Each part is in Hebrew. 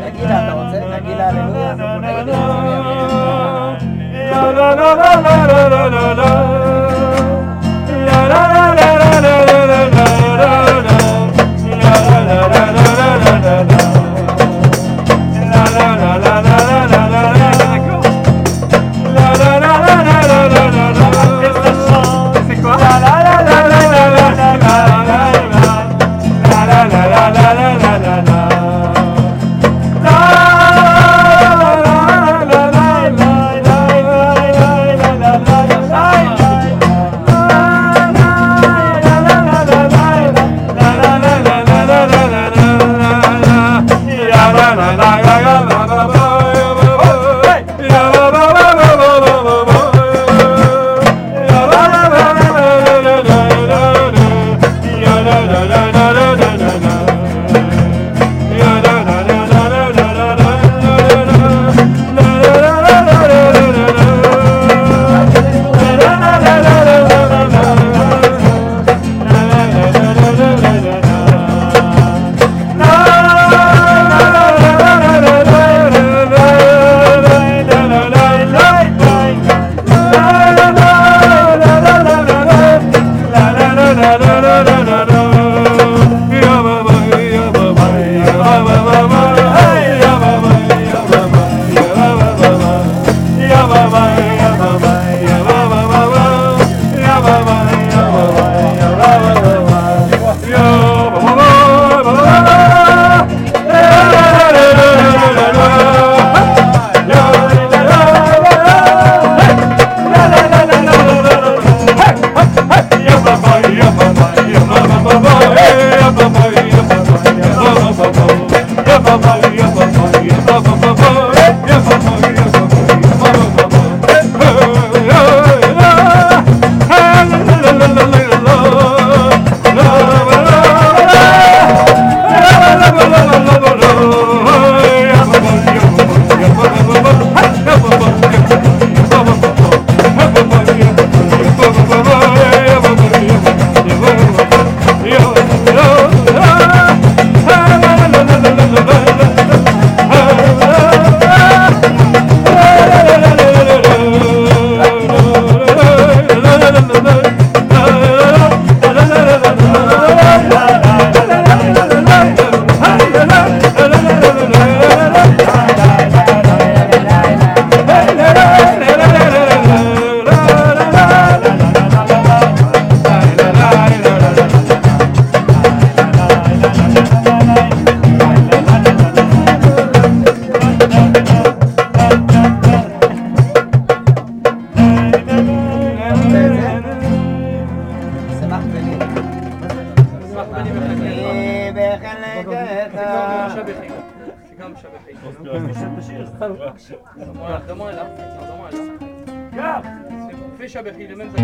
Tranquila, José, tranquila, aleluya. بخيل من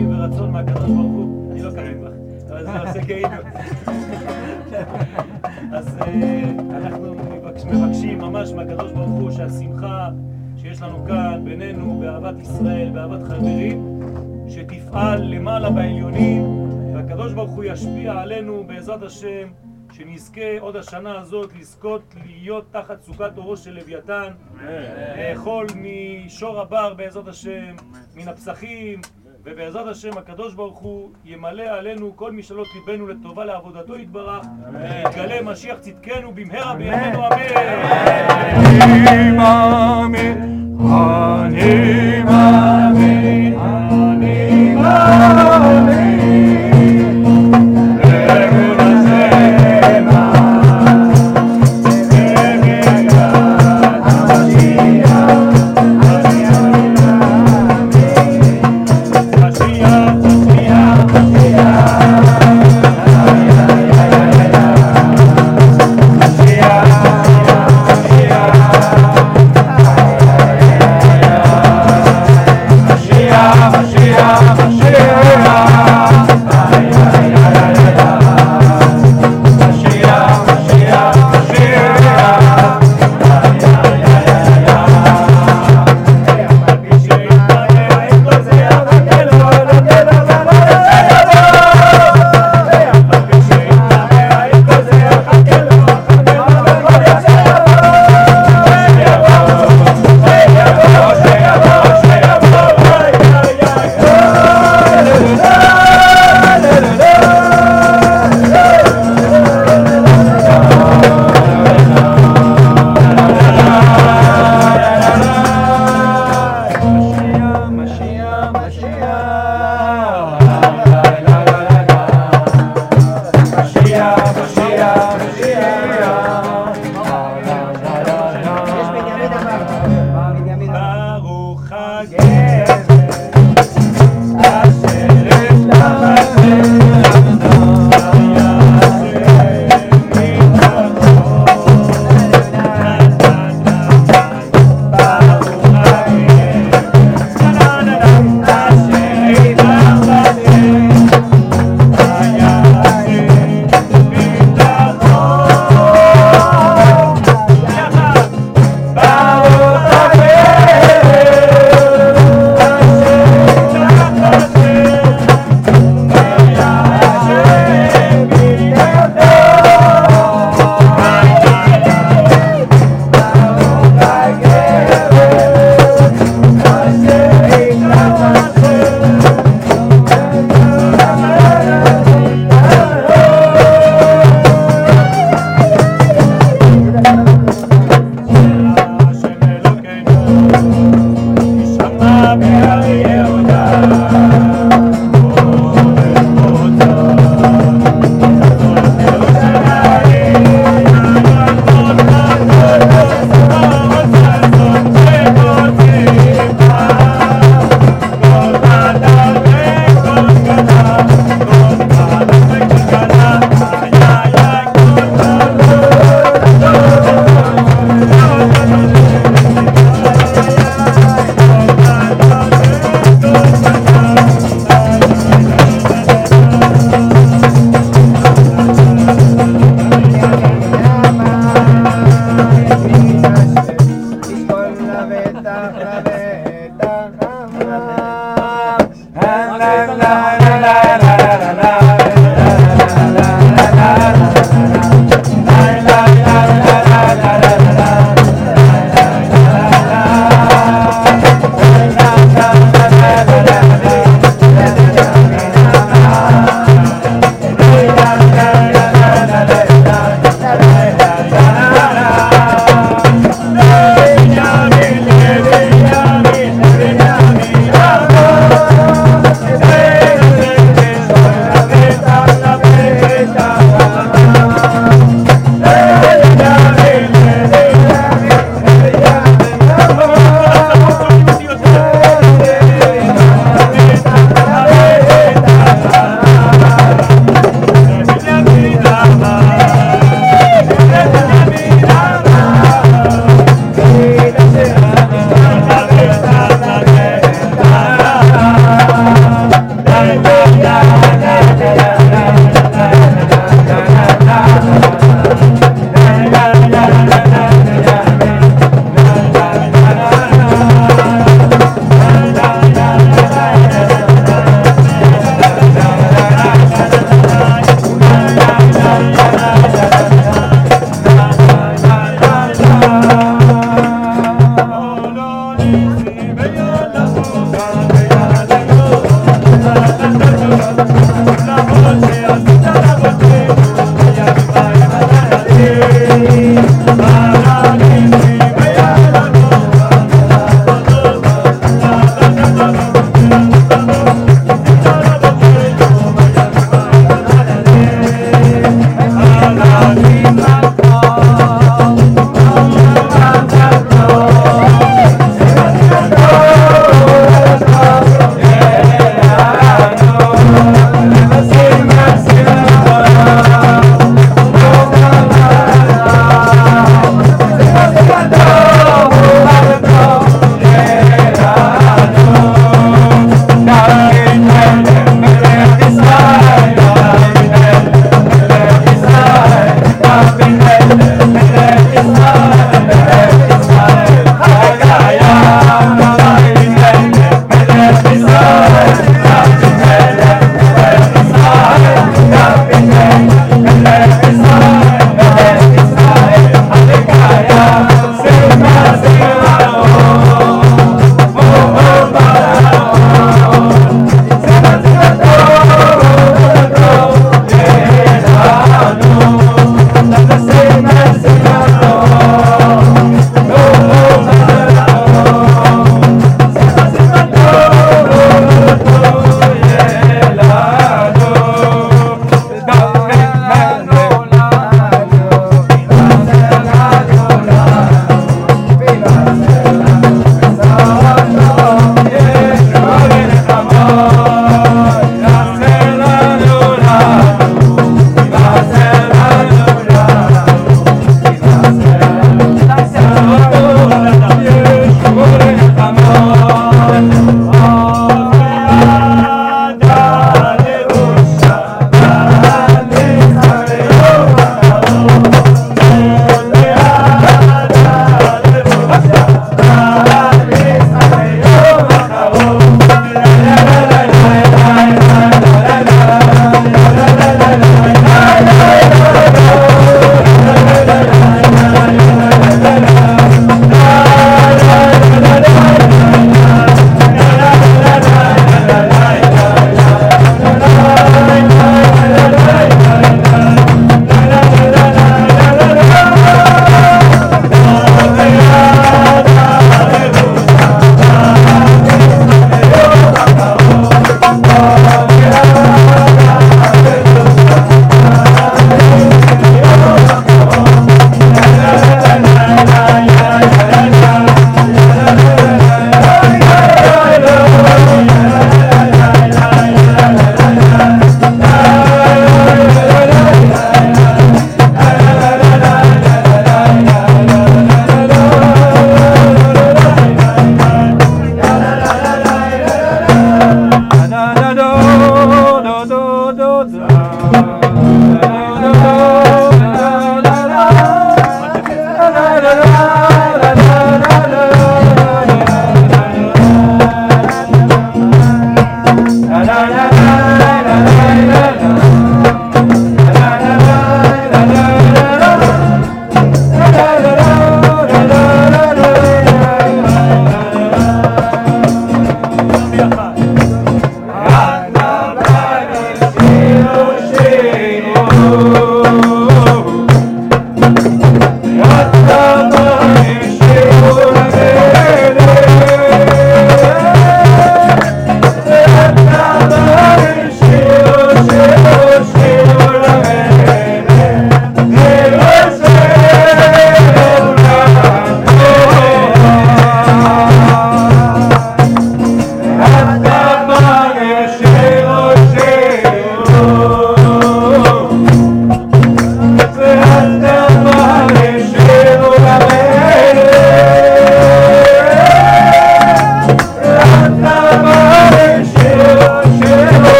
רחמים ורצון מהקדוש ברוך הוא, אני לא קרוב לך, אבל זה עושה כאילו. אז אה, אנחנו מבקש- מבקשים ממש מהקדוש ברוך הוא שהשמחה שיש לנו כאן בינינו, באהבת ישראל, באהבת חברים, שתפעל למעלה בעליונים, והקדוש ברוך הוא ישפיע עלינו בעזרת השם, שנזכה עוד השנה הזאת לזכות להיות תחת סוכת אורו של לוויתן, לאכול משור הבר בעזרת השם, מן הפסחים, ובעזרת השם הקדוש ברוך הוא ימלא עלינו כל משאלות ליבנו לטובה לעבודתו יתברך, ויתגלה משיח צדקנו במהרה בימינו אמן. אני מאמין, אני מאמין, אני מאמין.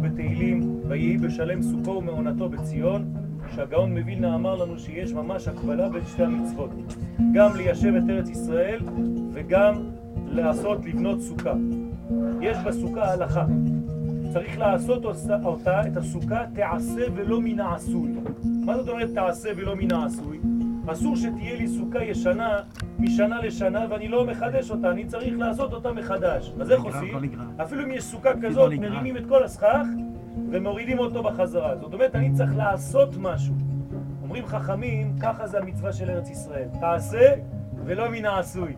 בתהילים, ויהי בשלם סוכו ומעונתו בציון, שהגאון מווילנה אמר לנו שיש ממש הקבלה בין שתי המצוות. גם ליישב את ארץ ישראל וגם לעשות, לבנות סוכה. יש בסוכה הלכה. צריך לעשות אותה, את הסוכה, תעשה ולא מן העשוי. מה זאת אומרת תעשה ולא מן העשוי? אסור שתהיה לי סוכה ישנה משנה לשנה ואני לא מחדש אותה, אני צריך לעשות אותה מחדש. אז איך עושים? אפילו אם יש סוכה כזאת, מרימים את כל הסכך ומורידים אותו בחזרה. זאת אומרת, אני צריך לעשות משהו. אומרים חכמים, ככה זה המצווה של ארץ ישראל. תעשה ולא מן העשוי.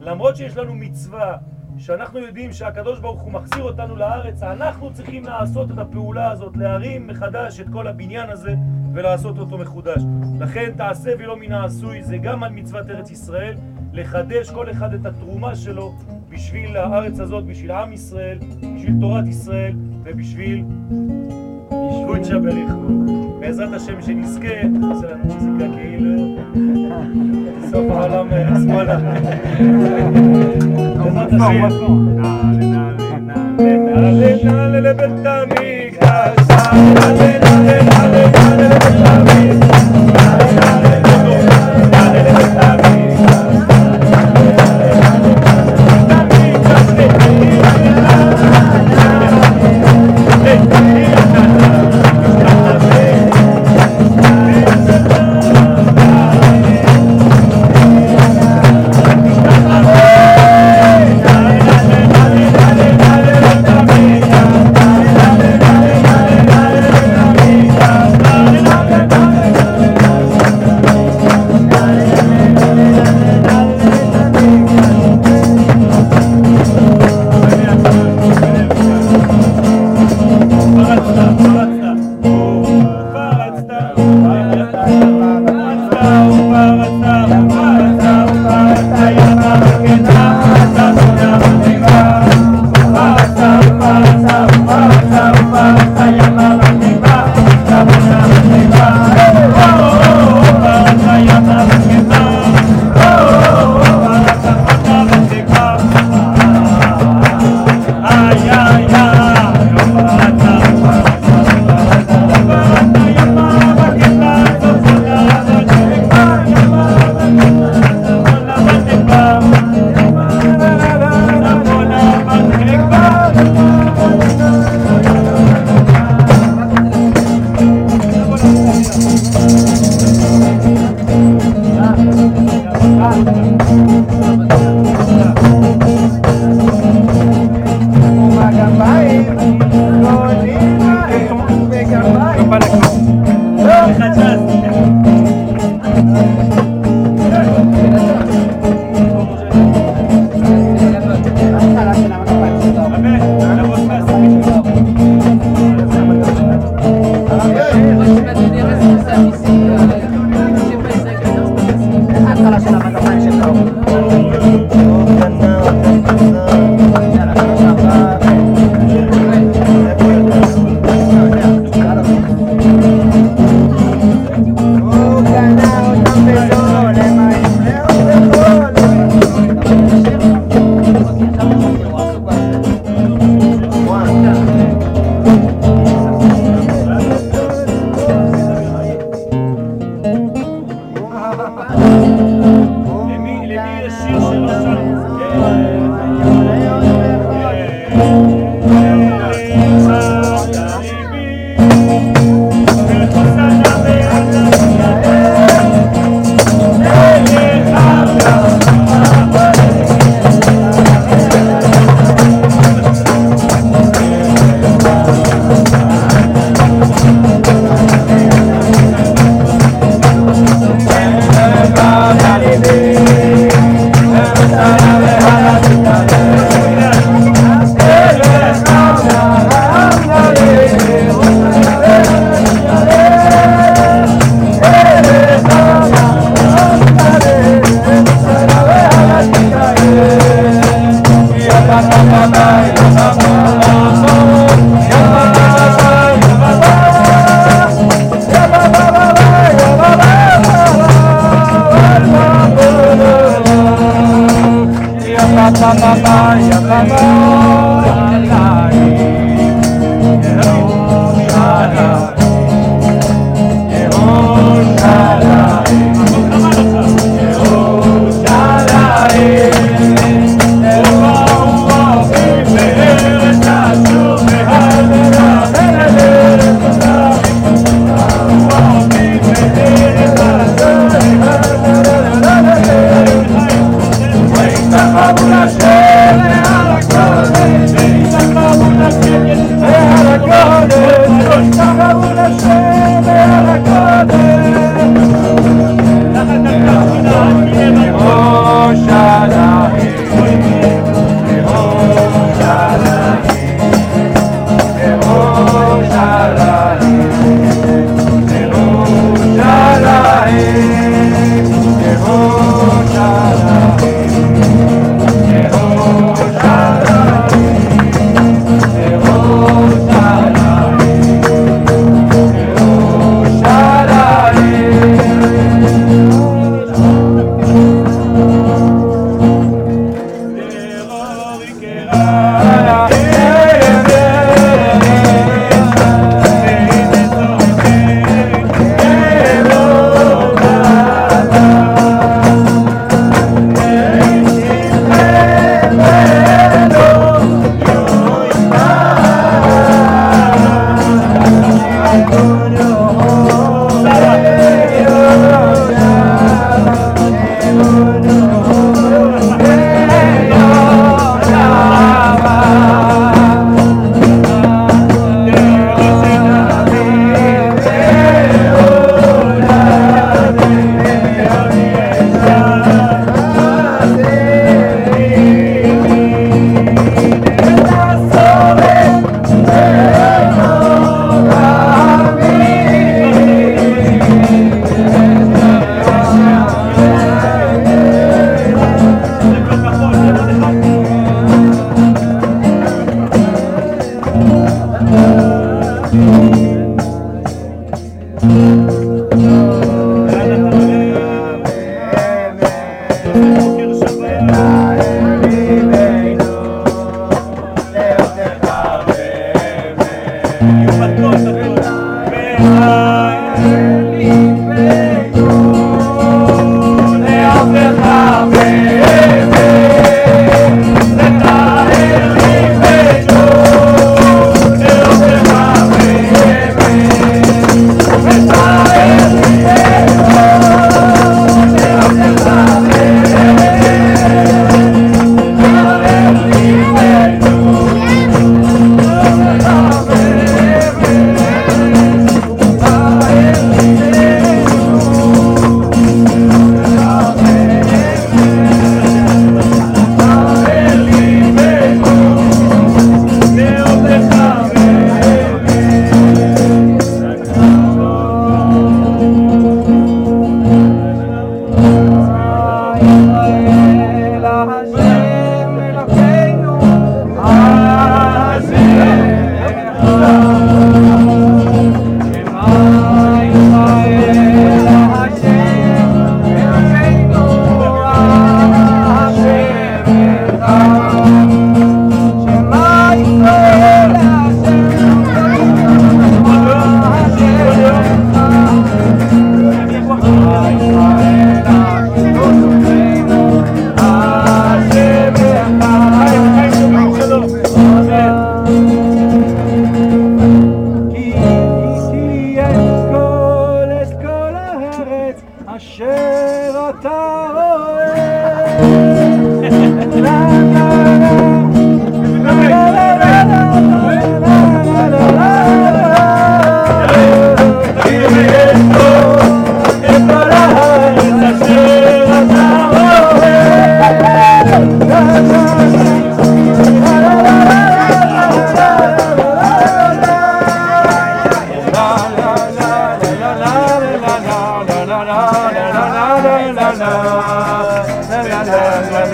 למרות שיש לנו מצווה שאנחנו יודעים שהקדוש ברוך הוא מחזיר אותנו לארץ, אנחנו צריכים לעשות את הפעולה הזאת, להרים מחדש את כל הבניין הזה ולעשות אותו מחודש. לכן תעשה ולא מן העשוי, זה גם על מצוות ארץ ישראל, לחדש כל אחד את התרומה שלו בשביל הארץ הזאת, בשביל עם ישראל, בשביל תורת ישראל ובשביל קודשא בריחו. בעזרת השם שנזכה, נעשה לנו מוזיקה כאילו סוף העולם אה, שמאלה. בעזרת השם. נעלה נעלה המקדש, נעלה נעלה נעלה נעלה לבית המקדש,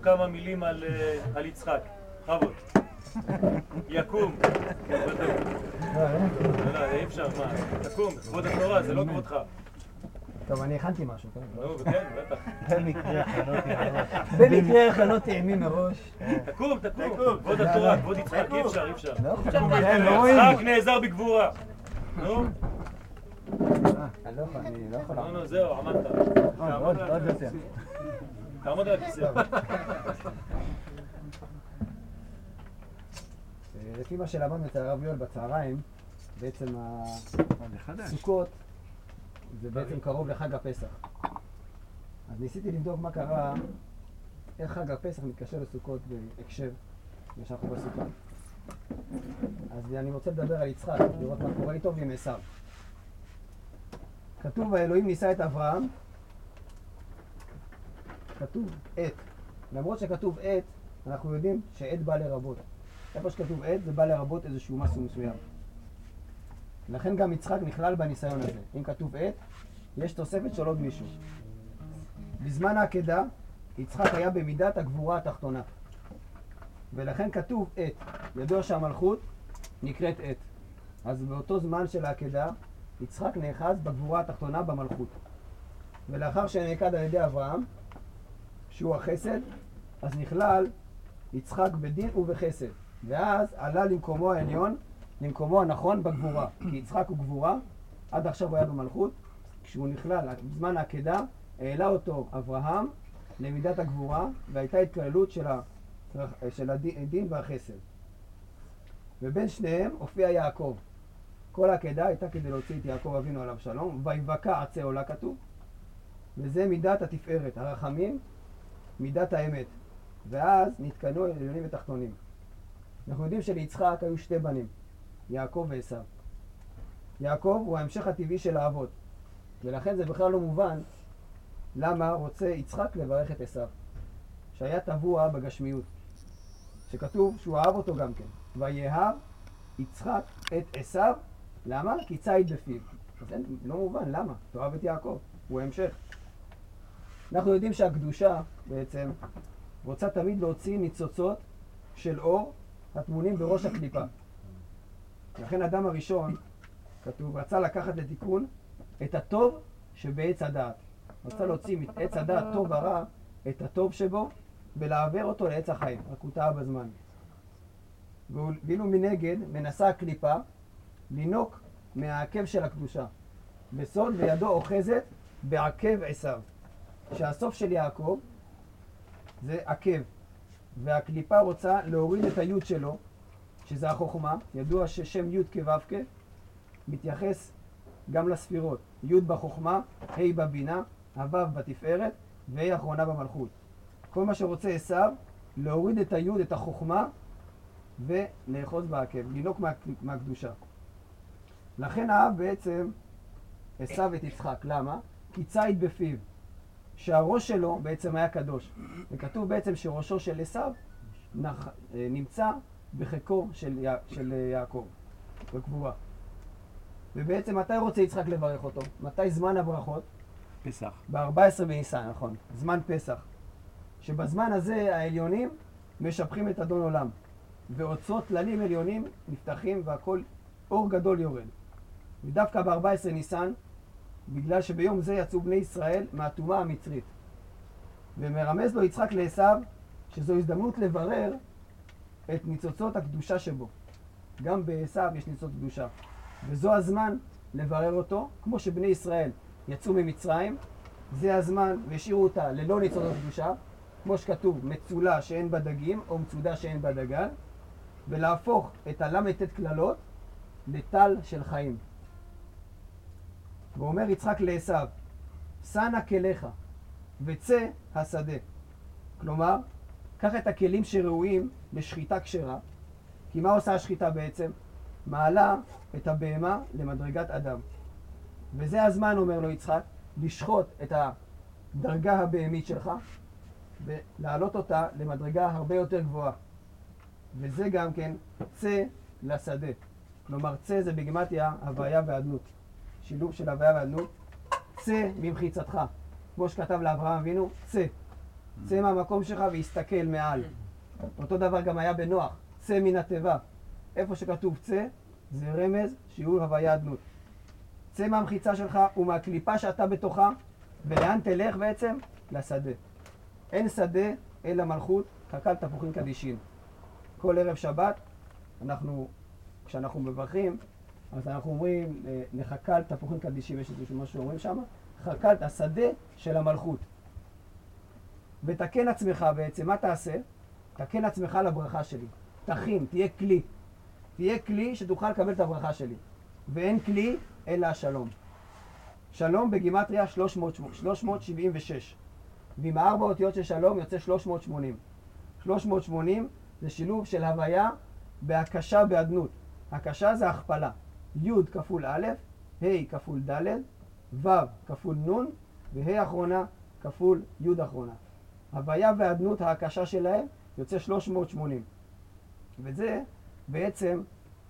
לנו כמה מילים על, אה, על יצחק. בכבוד. יקום. לא, לא, אי אפשר, מה? תקום, כבוד התורה, זה לא כבודך. טוב, אני הכנתי משהו, כן? נו, כן, בטח. במקרה הכנותי מראש. במקרה הכנותי עימי מראש. תקום, תקום. כבוד התורה, כבוד יצחק, אי אפשר, אי אפשר. לא לא. יצחק נעזר בגבורה. נו, אה, אני לא יכול, אני לא יכול. נו, נו, זהו, עמדת. עוד, תעמוד על הכיסא. אה, מה שלמדנו אצל הרב יואל בצהריים, בעצם הסוכות זה בעצם קרוב לחג הפסח. אז ניסיתי לבדוק מה קרה, איך חג הפסח מתקשר לסוכות בהקשר, ושאנחנו בסוכה. אז אני רוצה לדבר על יצחק, לראות מה קורה איתו ועם עשיו. כתוב, האלוהים נישא את אברהם, כתוב עת. למרות שכתוב עת, אנחנו יודעים שעת בא לרבות. איפה שכתוב עת, זה בא לרבות איזשהו משהו מסוים. לכן גם יצחק נכלל בניסיון הזה. אם כתוב עת, יש תוספת של עוד מישהו. בזמן העקדה, יצחק היה במידת הגבורה התחתונה. ולכן כתוב עת. ידוע שהמלכות נקראת עת. אז באותו זמן של העקדה, יצחק נאחז בגבורה התחתונה במלכות. ולאחר שנעקד על ידי אברהם, שהוא החסד, אז נכלל יצחק בדין ובחסד. ואז עלה למקומו העליון, למקומו הנכון בגבורה. כי יצחק הוא גבורה, עד עכשיו הוא היה במלכות. כשהוא נכלל, בזמן העקדה, העלה אותו אברהם למידת הגבורה, והייתה התקללות של, ה, של הדין והחסד. ובין שניהם הופיע יעקב. כל העקדה הייתה כדי להוציא את יעקב אבינו עליו שלום, ויבקע עצי עולה כתוב. וזה מידת התפארת, הרחמים, מידת האמת. ואז נתקנו עליונים ותחתונים. אנחנו יודעים שליצחק היו שתי בנים, יעקב ועשו. יעקב הוא ההמשך הטבעי של האבות, ולכן זה בכלל לא מובן למה רוצה יצחק לברך את עשו, שהיה טבוע בגשמיות, שכתוב שהוא אהב אותו גם כן, ויאהב יצחק את עשו, למה? כי ציד בפיו. אין, לא מובן, למה? תאהב את יעקב, הוא המשך. אנחנו יודעים שהקדושה בעצם רוצה תמיד להוציא ניצוצות של אור הטמונים בראש הקליפה. לכן אדם הראשון, כתוב, רצה לקחת לתיקון את הטוב שבעץ הדעת. רצה להוציא מעץ הדעת טוב ורע את הטוב שבו ולהעביר אותו לעץ החיים, רק הוא טעה בזמן. ואילו מנגד מנסה הקליפה לינוק מהעקב של הקדושה. בסוד וידו אוחזת בעקב עשיו. שהסוף של יעקב זה עקב, והקליפה רוצה להוריד את היוד שלו, שזה החוכמה. ידוע ששם י' כו' מתייחס גם לספירות. י' בחוכמה, ה' בבינה, הו' בתפארת וה' אחרונה במלכות. כל מה שרוצה עשיו, להוריד את היוד, את החוכמה, ולאחוז בעקב, לינוק מה, מהקדושה. לכן אהב בעצם עשיו את יצחק. למה? כי ציד בפיו. שהראש שלו בעצם היה קדוש. וכתוב בעצם שראשו של עשיו נח- אה, נמצא בחיקו של, יע- של יעקב, בקבורה. ובעצם מתי רוצה יצחק לברך אותו? מתי זמן הברכות? פסח. ב-14 בניסן, נכון, זמן פסח. שבזמן הזה העליונים משבחים את אדון עולם. ואוצרות טללים עליונים נפתחים והכל, אור גדול יורד. ודווקא ב-14 ניסן, בגלל שביום זה יצאו בני ישראל מהטומאה המצרית. ומרמז לו יצחק לעשיו שזו הזדמנות לברר את ניצוצות הקדושה שבו. גם בעשיו יש ניצוץ קדושה. וזו הזמן לברר אותו, כמו שבני ישראל יצאו ממצרים, זה הזמן והשאירו אותה ללא ניצוצות קדושה, כמו שכתוב, מצולה שאין בה דגים, או מצודה שאין בה דגן, ולהפוך את הל"ט קללות לטל של חיים. ואומר יצחק לעשיו, שא נא כליך וצא השדה. כלומר, קח את הכלים שראויים לשחיטה כשרה, כי מה עושה השחיטה בעצם? מעלה את הבהמה למדרגת אדם. וזה הזמן, אומר לו יצחק, לשחוט את הדרגה הבהמית שלך ולהעלות אותה למדרגה הרבה יותר גבוהה. וזה גם כן צא לשדה. כלומר, צא זה בגימטיה הוויה ואדנות. שילוב של הוויה ואדנות. צא ממחיצתך, כמו שכתב לאברהם אבינו, צא. צא מהמקום שלך והסתכל מעל. אותו דבר גם היה בנוח, צא מן התיבה. איפה שכתוב צא, זה רמז שיעור הוויה אדנות. צא מהמחיצה שלך ומהקליפה שאתה בתוכה, ולאן תלך בעצם? לשדה. אין שדה אלא מלכות, קק"ל תפוחים קדישין. כל ערב שבת, אנחנו, כשאנחנו מברכים, אז אנחנו אומרים, אה, לחק"ל תפוחים קדישים, יש איזה משהו שאומרים שם, חק"ל, השדה של המלכות. ותקן עצמך בעצם, מה תעשה? תקן עצמך לברכה שלי. תכין, תהיה כלי. תהיה כלי שתוכל לקבל את הברכה שלי. ואין כלי אלא השלום. שלום בגימטריה 300, 376. ועם הארבע אותיות של שלום יוצא 380. 380 זה שילוב של הוויה בהקשה באדנות. הקשה זה הכפלה. י' כפול א', ה' כפול ד', ו' כפול נ', וה' אחרונה כפול י' אחרונה. הוויה ואדנות ההקשה שלהם יוצא 380. וזה בעצם,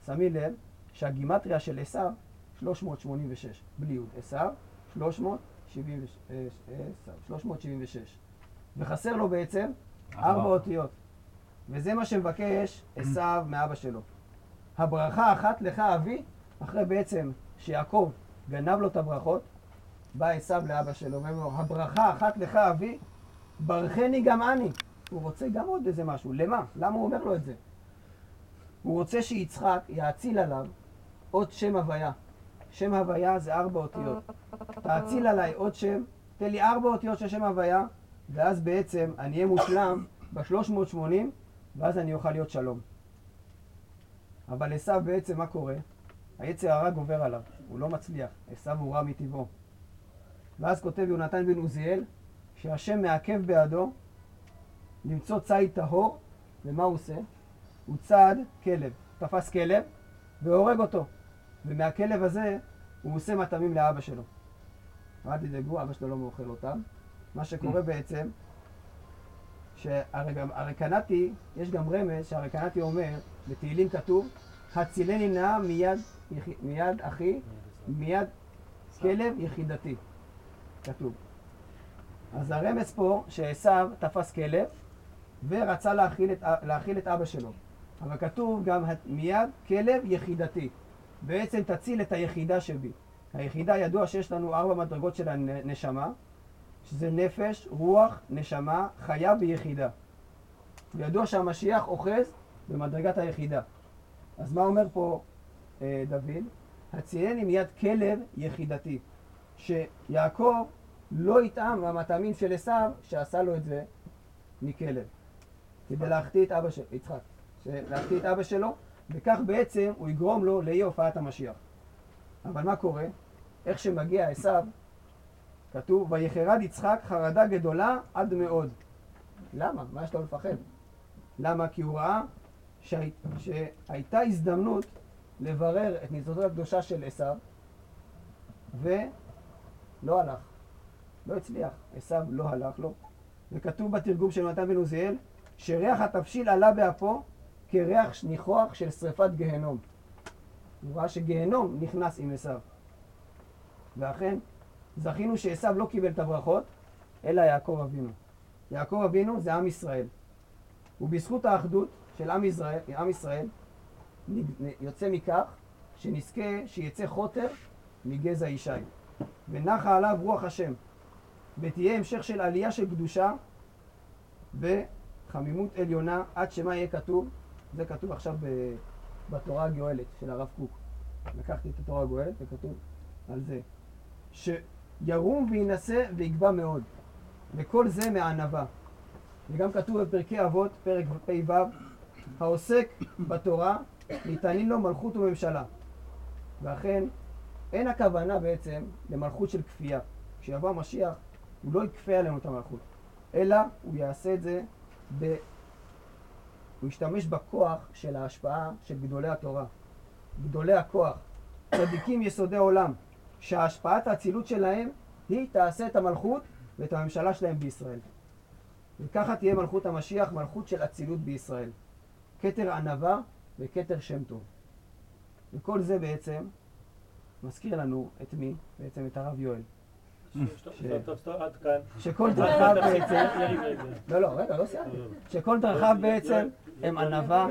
שמי לב, שהגימטריה של עשיו 386, בלי י', עשיו 376. וחסר לו בעצם ארבע אותיות. וזה מה שמבקש עשיו מאבא שלו. הברכה אחת לך אבי, אחרי בעצם שיעקב גנב לו את הברכות, בא עשיו לאבא שלו ואומר לו, הברכה אחת לך אבי, ברכני גם אני. הוא רוצה גם עוד איזה משהו. למה? למה הוא אומר לו את זה? הוא רוצה שיצחק יאציל עליו עוד שם הוויה. שם הוויה זה ארבע אותיות. תאציל עליי עוד שם, תן לי ארבע אותיות של שם הוויה, ואז בעצם אני אהיה מושלם ב-380, ואז אני אוכל להיות שלום. אבל עשו בעצם, מה קורה? היצר הרע גובר עליו, הוא לא מצליח, עשו הוא רע מטבעו. ואז כותב יונתן בן עוזיאל, שהשם מעכב בעדו למצוא ציד טהור, ומה הוא עושה? הוא צד כלב, תפס כלב והורג אותו. ומהכלב הזה הוא עושה מטעמים לאבא שלו. אל תדאגו, אבא שלו לא מאוכל אותם. מה שקורה בעצם, שהרי קנאתי, יש גם רמז שהרי קנאתי אומר, בתהילים כתוב, הצילני נא מיד, מיד אחי, מיד כלב יחידתי. כתוב. אז הרמז פה שעשו תפס כלב ורצה להאכיל את, להאכיל את אבא שלו. אבל כתוב גם מיד כלב יחידתי. בעצם תציל את היחידה שבי. היחידה ידוע שיש לנו ארבע מדרגות של הנשמה, שזה נפש, רוח, נשמה, חיה ויחידה. וידוע שהמשיח אוחז במדרגת היחידה. אז מה אומר פה דוד? הצייני מיד כלב יחידתי. שיעקב לא יטעם מהמטעמים של עשיו שעשה לו את זה מכלב. כדי להחטיא את אבא שלו, יצחק, להחטיא את אבא שלו, וכך בעצם הוא יגרום לו לאי הופעת המשיח. אבל מה קורה? איך שמגיע עשיו, כתוב, ויחרד יצחק חרדה גדולה עד מאוד. למה? מה יש לו לפחד? למה? כי הוא ראה שהי... שהייתה הזדמנות לברר את ניצוצות הקדושה של עשיו, ולא הלך. לא הצליח. עשיו לא הלך לו. וכתוב בתרגום של נתן בן עוזיאל, שריח התבשיל עלה באפו כריח ניחוח של שריפת גהנום. הוא ראה שגהנום נכנס עם עשיו. ואכן, זכינו שעשיו לא קיבל את הברכות, אלא יעקב אבינו. יעקב אבינו זה עם ישראל. ובזכות האחדות של עם ישראל, עם ישראל יוצא מכך שנזכה שיצא חוטר מגזע ישי. ונחה עליו רוח השם. ותהיה המשך של עלייה של קדושה וחמימות עליונה עד שמה יהיה כתוב, זה כתוב עכשיו בתורה הגואלת של הרב קוק. לקחתי את התורה הגואלת וכתוב על זה. שירום וינשא ויגבה מאוד. וכל זה מענווה. וגם כתוב בפרקי אבות, פרק פ"ו, העוסק בתורה, ניתנים לו מלכות וממשלה. ואכן, אין הכוונה בעצם למלכות של כפייה. כשיבוא המשיח, הוא לא יכפה עלינו את המלכות, אלא הוא יעשה את זה, ב... הוא ישתמש בכוח של ההשפעה של גדולי התורה, גדולי הכוח, צדיקים יסודי עולם, שהשפעת האצילות שלהם היא תעשה את המלכות ואת הממשלה שלהם בישראל. וככה תהיה מלכות המשיח, מלכות של אצילות בישראל. כתר ענווה וכתר שם טוב. וכל זה בעצם מזכיר לנו את מי? בעצם את הרב יואל. שכל דרכיו בעצם. לא, לא, רגע, לא סיימתי. שכל דרכיו בעצם הם ענווה.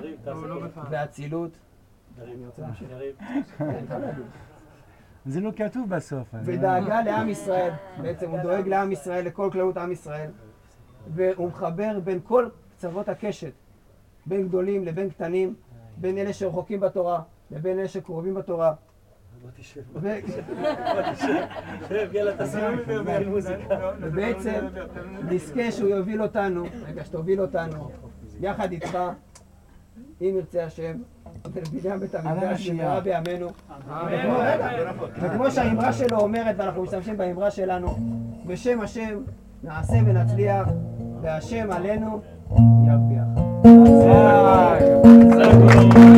ואצילות. כן. זה לא כתוב בסוף. ודאגה לעם ישראל, בעצם הוא דואג לעם ישראל, לכל כללות עם ישראל, והוא מחבר בין כל קצוות הקשת, בין גדולים לבין קטנים, בין אלה שרחוקים בתורה לבין אלה שקרובים בתורה. מוזיקה. ובעצם נזכה שהוא יוביל אותנו, רגע, שתוביל אותנו, יחד איתך, אם ירצה השם, לבניין בית המקדש. במהרה בימינו. וכמו שהאמרה שלו אומרת, ואנחנו משתמשים באמרה שלנו, בשם השם נעשה ונצליח, והשם עלינו ירוויח. Yeah. Yeah. Yeah.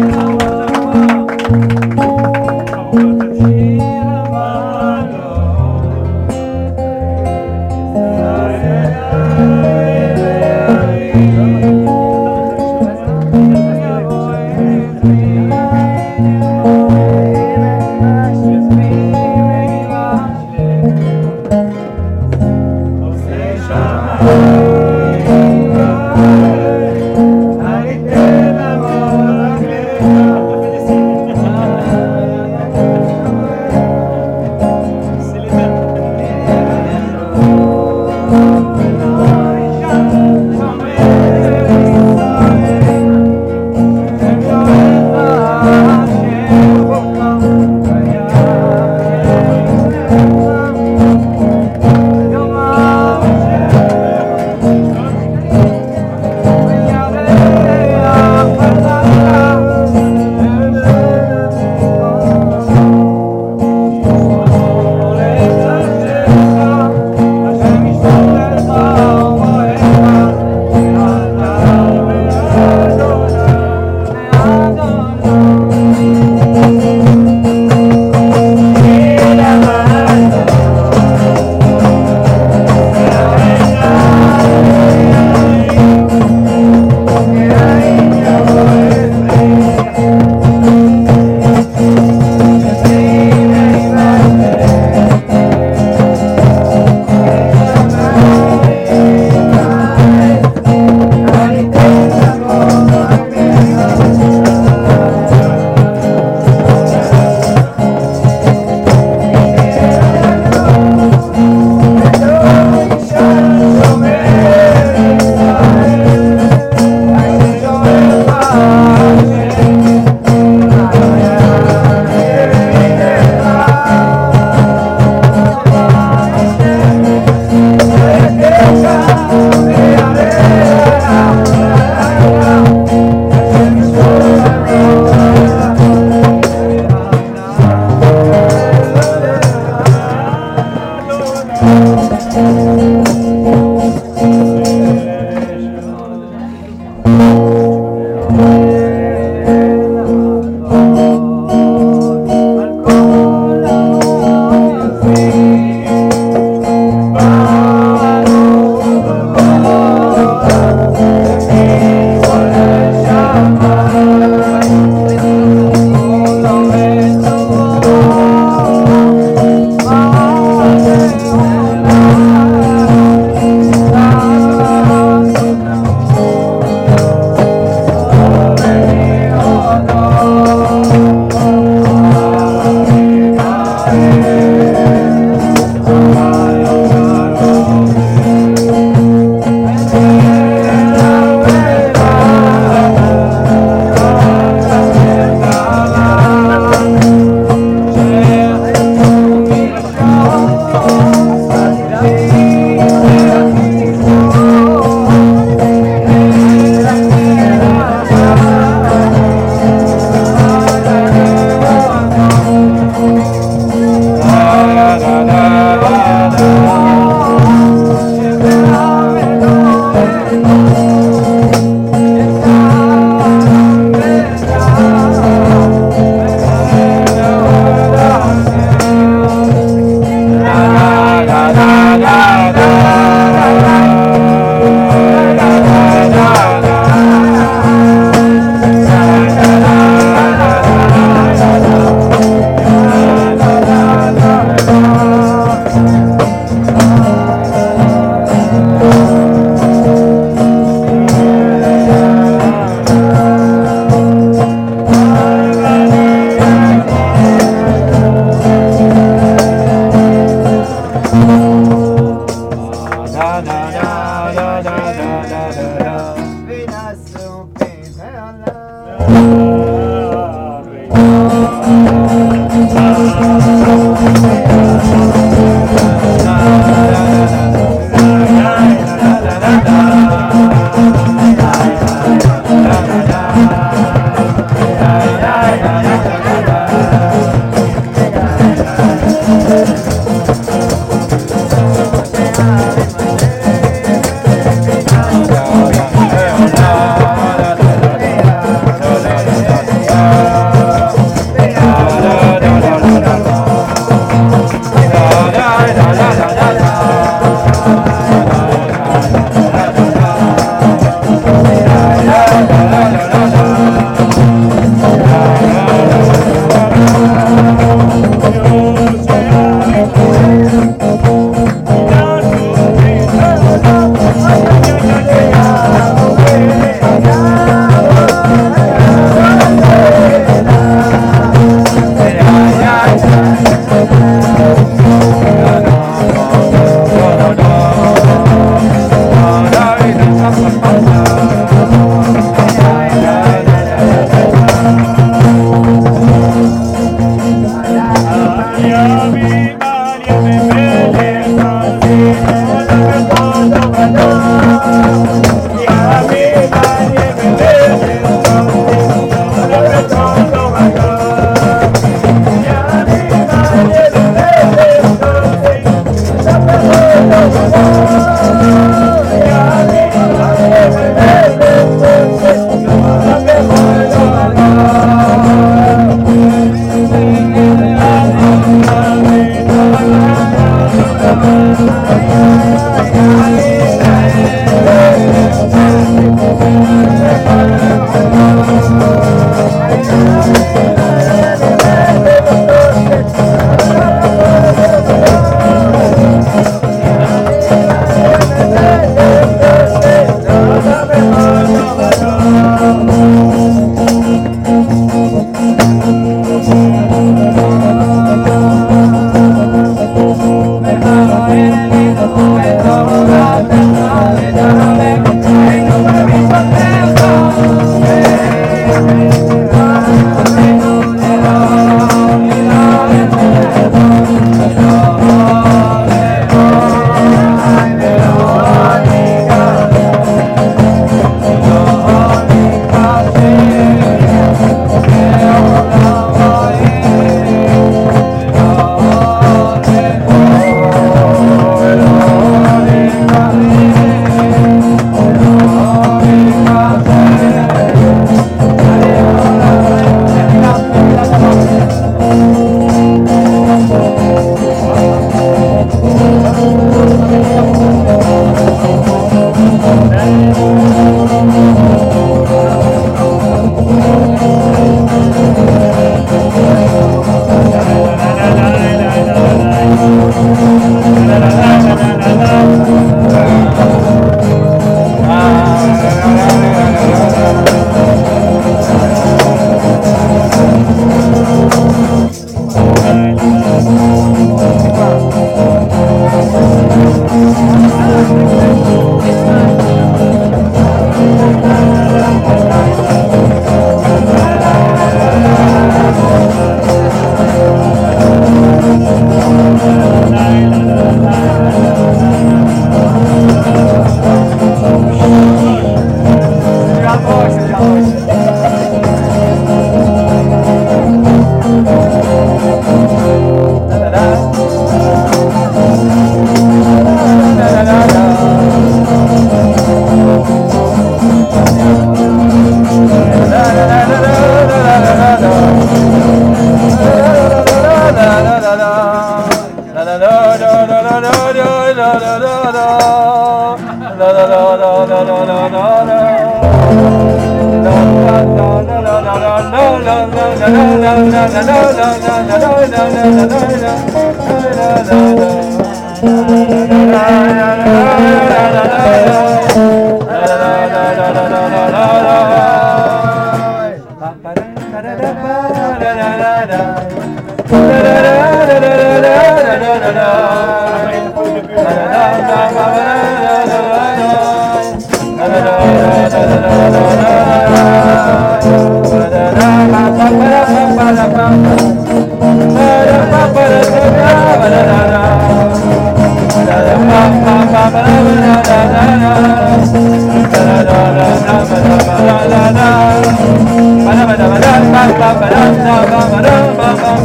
ba ba da ba ba da ba ba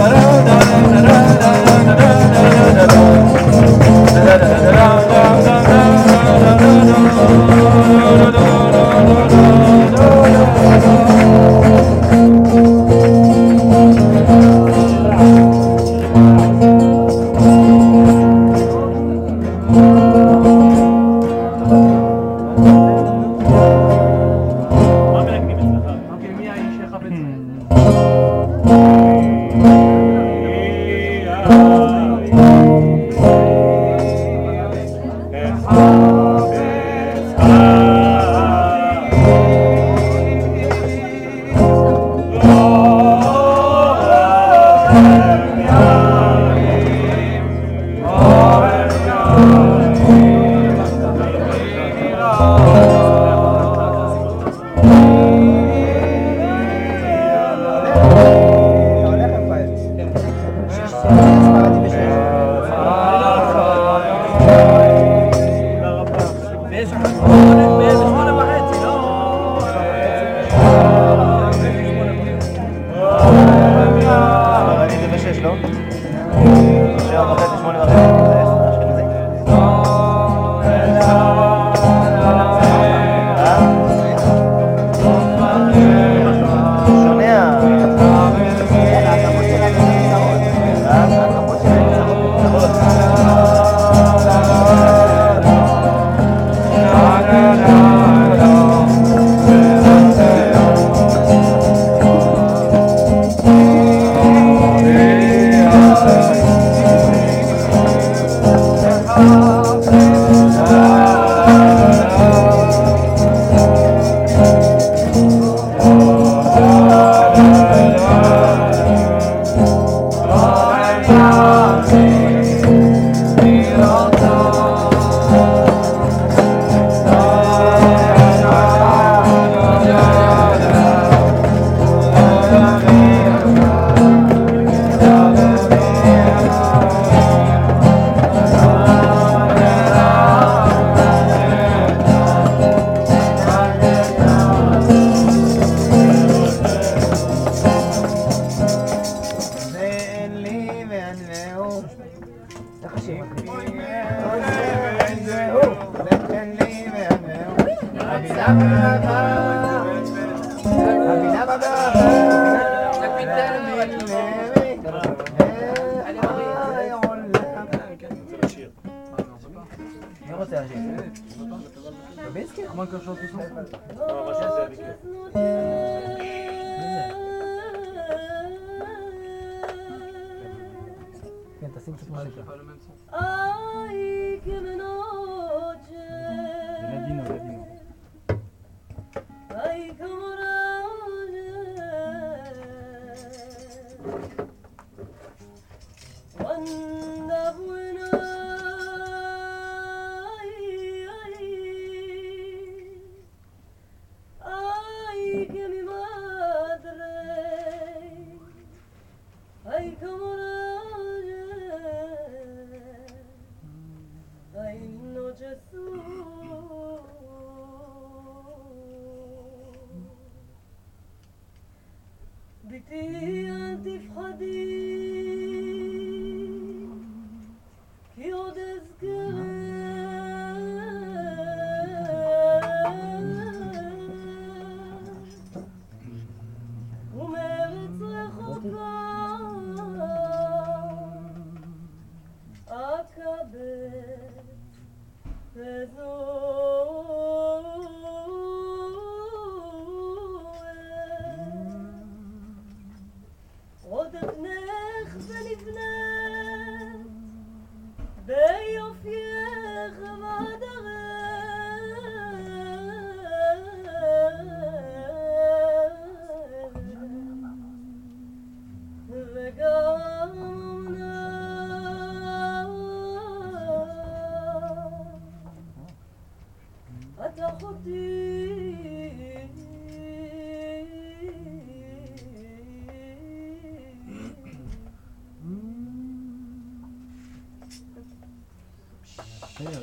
Valeu.